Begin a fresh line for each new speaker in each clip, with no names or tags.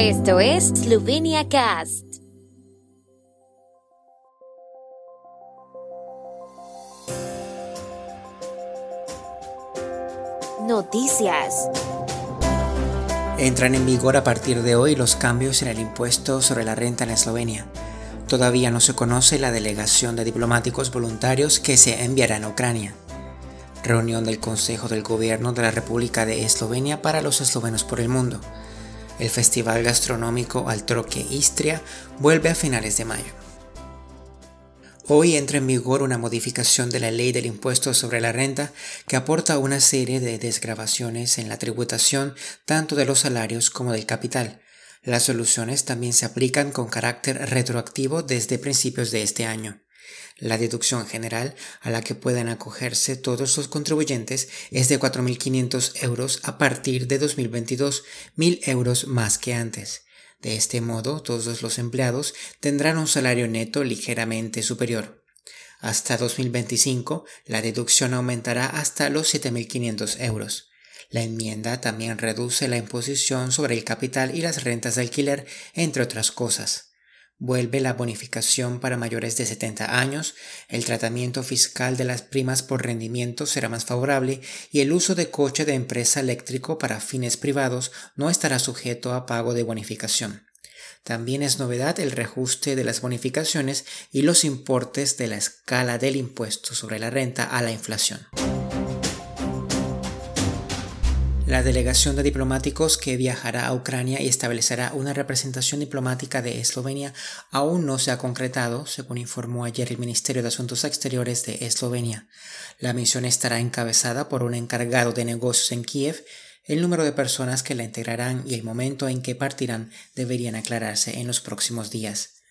Esto es Slovenia Cast. Noticias.
Entran en vigor a partir de hoy los cambios en el impuesto sobre la renta en Eslovenia. Todavía no se conoce la delegación de diplomáticos voluntarios que se enviará a Ucrania. Reunión del Consejo del Gobierno de la República de Eslovenia para los eslovenos por el mundo. El Festival Gastronómico Altroque Istria vuelve a finales de mayo. Hoy entra en vigor una modificación de la ley del impuesto sobre la renta que aporta una serie de desgravaciones en la tributación tanto de los salarios como del capital. Las soluciones también se aplican con carácter retroactivo desde principios de este año. La deducción general a la que pueden acogerse todos los contribuyentes es de 4.500 euros a partir de 2022, 1.000 euros más que antes. De este modo, todos los empleados tendrán un salario neto ligeramente superior. Hasta 2025, la deducción aumentará hasta los 7.500 euros. La enmienda también reduce la imposición sobre el capital y las rentas de alquiler, entre otras cosas. Vuelve la bonificación para mayores de 70 años, el tratamiento fiscal de las primas por rendimiento será más favorable y el uso de coche de empresa eléctrico para fines privados no estará sujeto a pago de bonificación. También es novedad el reajuste de las bonificaciones y los importes de la escala del impuesto sobre la renta a la inflación. La delegación de diplomáticos que viajará a Ucrania y establecerá una representación diplomática de Eslovenia aún no se ha concretado, según informó ayer el Ministerio de Asuntos Exteriores de Eslovenia. La misión estará encabezada por un encargado de negocios en Kiev. El número de personas que la integrarán y el momento en que partirán deberían aclararse en los próximos días.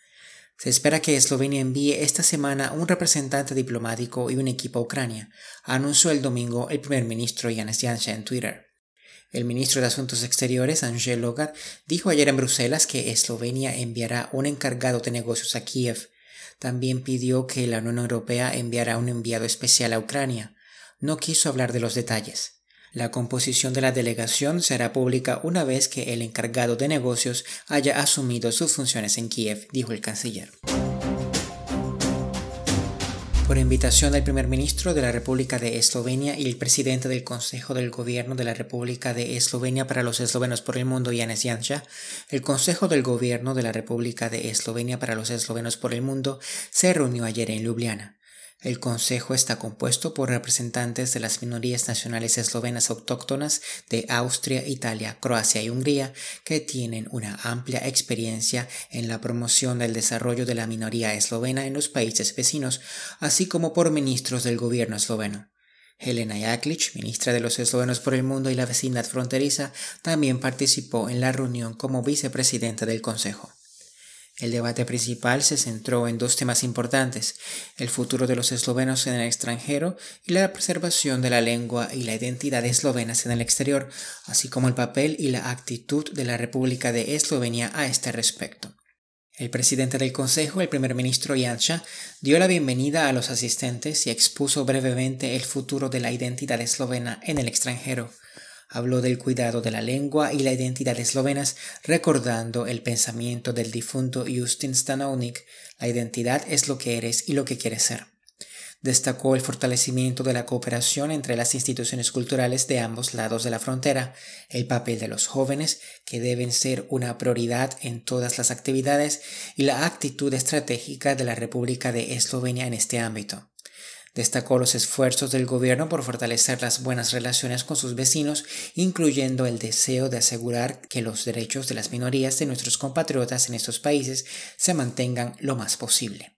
Se espera que Eslovenia envíe esta semana un representante diplomático y un equipo a Ucrania, anunció el domingo el primer ministro Yanis Yansha en Twitter. El ministro de Asuntos Exteriores, Angel Logat, dijo ayer en Bruselas que Eslovenia enviará un encargado de negocios a Kiev. También pidió que la Unión Europea enviara un enviado especial a Ucrania. No quiso hablar de los detalles. La composición de la delegación será pública una vez que el encargado de negocios haya asumido sus funciones en Kiev, dijo el canciller por invitación del primer ministro de la República de Eslovenia y el presidente del Consejo del Gobierno de la República de Eslovenia para los eslovenos por el mundo, Janes Janša, el Consejo del Gobierno de la República de Eslovenia para los eslovenos por el mundo se reunió ayer en Ljubljana. El Consejo está compuesto por representantes de las minorías nacionales eslovenas autóctonas de Austria, Italia, Croacia y Hungría, que tienen una amplia experiencia en la promoción del desarrollo de la minoría eslovena en los países vecinos, así como por ministros del gobierno esloveno. Helena Jaklic, ministra de los eslovenos por el mundo y la vecindad fronteriza, también participó en la reunión como vicepresidenta del Consejo. El debate principal se centró en dos temas importantes, el futuro de los eslovenos en el extranjero y la preservación de la lengua y la identidad eslovenas en el exterior, así como el papel y la actitud de la República de Eslovenia a este respecto. El presidente del Consejo, el primer ministro Janša, dio la bienvenida a los asistentes y expuso brevemente el futuro de la identidad eslovena en el extranjero. Habló del cuidado de la lengua y la identidad eslovenas, recordando el pensamiento del difunto Justin Stanovnik, la identidad es lo que eres y lo que quieres ser. Destacó el fortalecimiento de la cooperación entre las instituciones culturales de ambos lados de la frontera, el papel de los jóvenes, que deben ser una prioridad en todas las actividades, y la actitud estratégica de la República de Eslovenia en este ámbito. Destacó los esfuerzos del gobierno por fortalecer las buenas relaciones con sus vecinos, incluyendo el deseo de asegurar que los derechos de las minorías de nuestros compatriotas en estos países se mantengan lo más posible.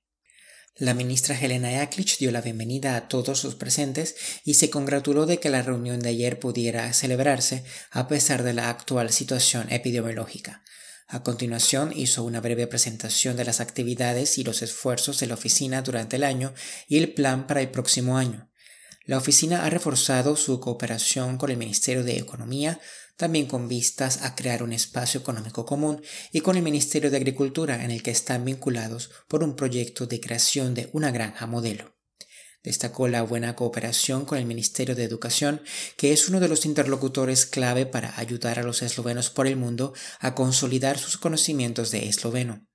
La ministra Helena Jaklic dio la bienvenida a todos los presentes y se congratuló de que la reunión de ayer pudiera celebrarse a pesar de la actual situación epidemiológica. A continuación hizo una breve presentación de las actividades y los esfuerzos de la oficina durante el año y el plan para el próximo año. La oficina ha reforzado su cooperación con el Ministerio de Economía, también con vistas a crear un espacio económico común y con el Ministerio de Agricultura en el que están vinculados por un proyecto de creación de una granja modelo. Destacó la buena cooperación con el Ministerio de Educación, que es uno de los interlocutores clave para ayudar a los eslovenos por el mundo a consolidar sus conocimientos de esloveno.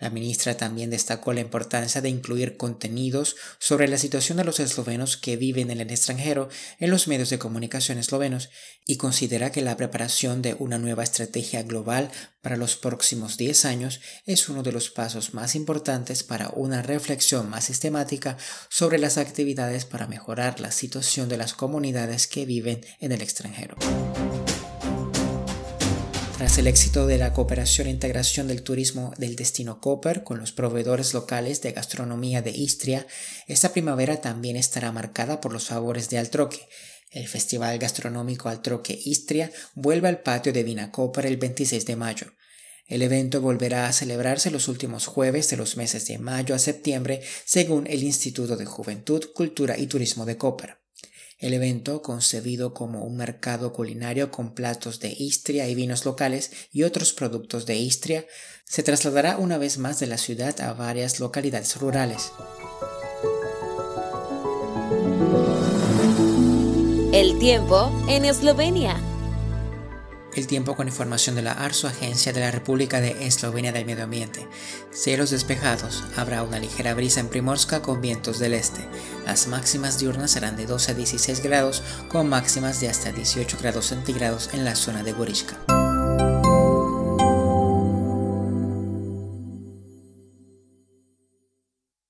La ministra también destacó la importancia de incluir contenidos sobre la situación de los eslovenos que viven en el extranjero en los medios de comunicación eslovenos y considera que la preparación de una nueva estrategia global para los próximos 10 años es uno de los pasos más importantes para una reflexión más sistemática sobre las actividades para mejorar la situación de las comunidades que viven en el extranjero. Tras el éxito de la cooperación e integración del turismo del destino Copper con los proveedores locales de gastronomía de Istria, esta primavera también estará marcada por los favores de Altroque. El Festival Gastronómico Altroque Istria vuelve al patio de Vina Copper el 26 de mayo. El evento volverá a celebrarse los últimos jueves de los meses de mayo a septiembre, según el Instituto de Juventud, Cultura y Turismo de Copper. El evento, concebido como un mercado culinario con platos de Istria y vinos locales y otros productos de Istria, se trasladará una vez más de la ciudad a varias localidades rurales.
El tiempo en Eslovenia.
El tiempo con información de la ARSO, Agencia de la República de Eslovenia del Medio Ambiente. Cielos despejados. Habrá una ligera brisa en Primorska con vientos del este. Las máximas diurnas serán de 12 a 16 grados, con máximas de hasta 18 grados centígrados en la zona de Gorishka.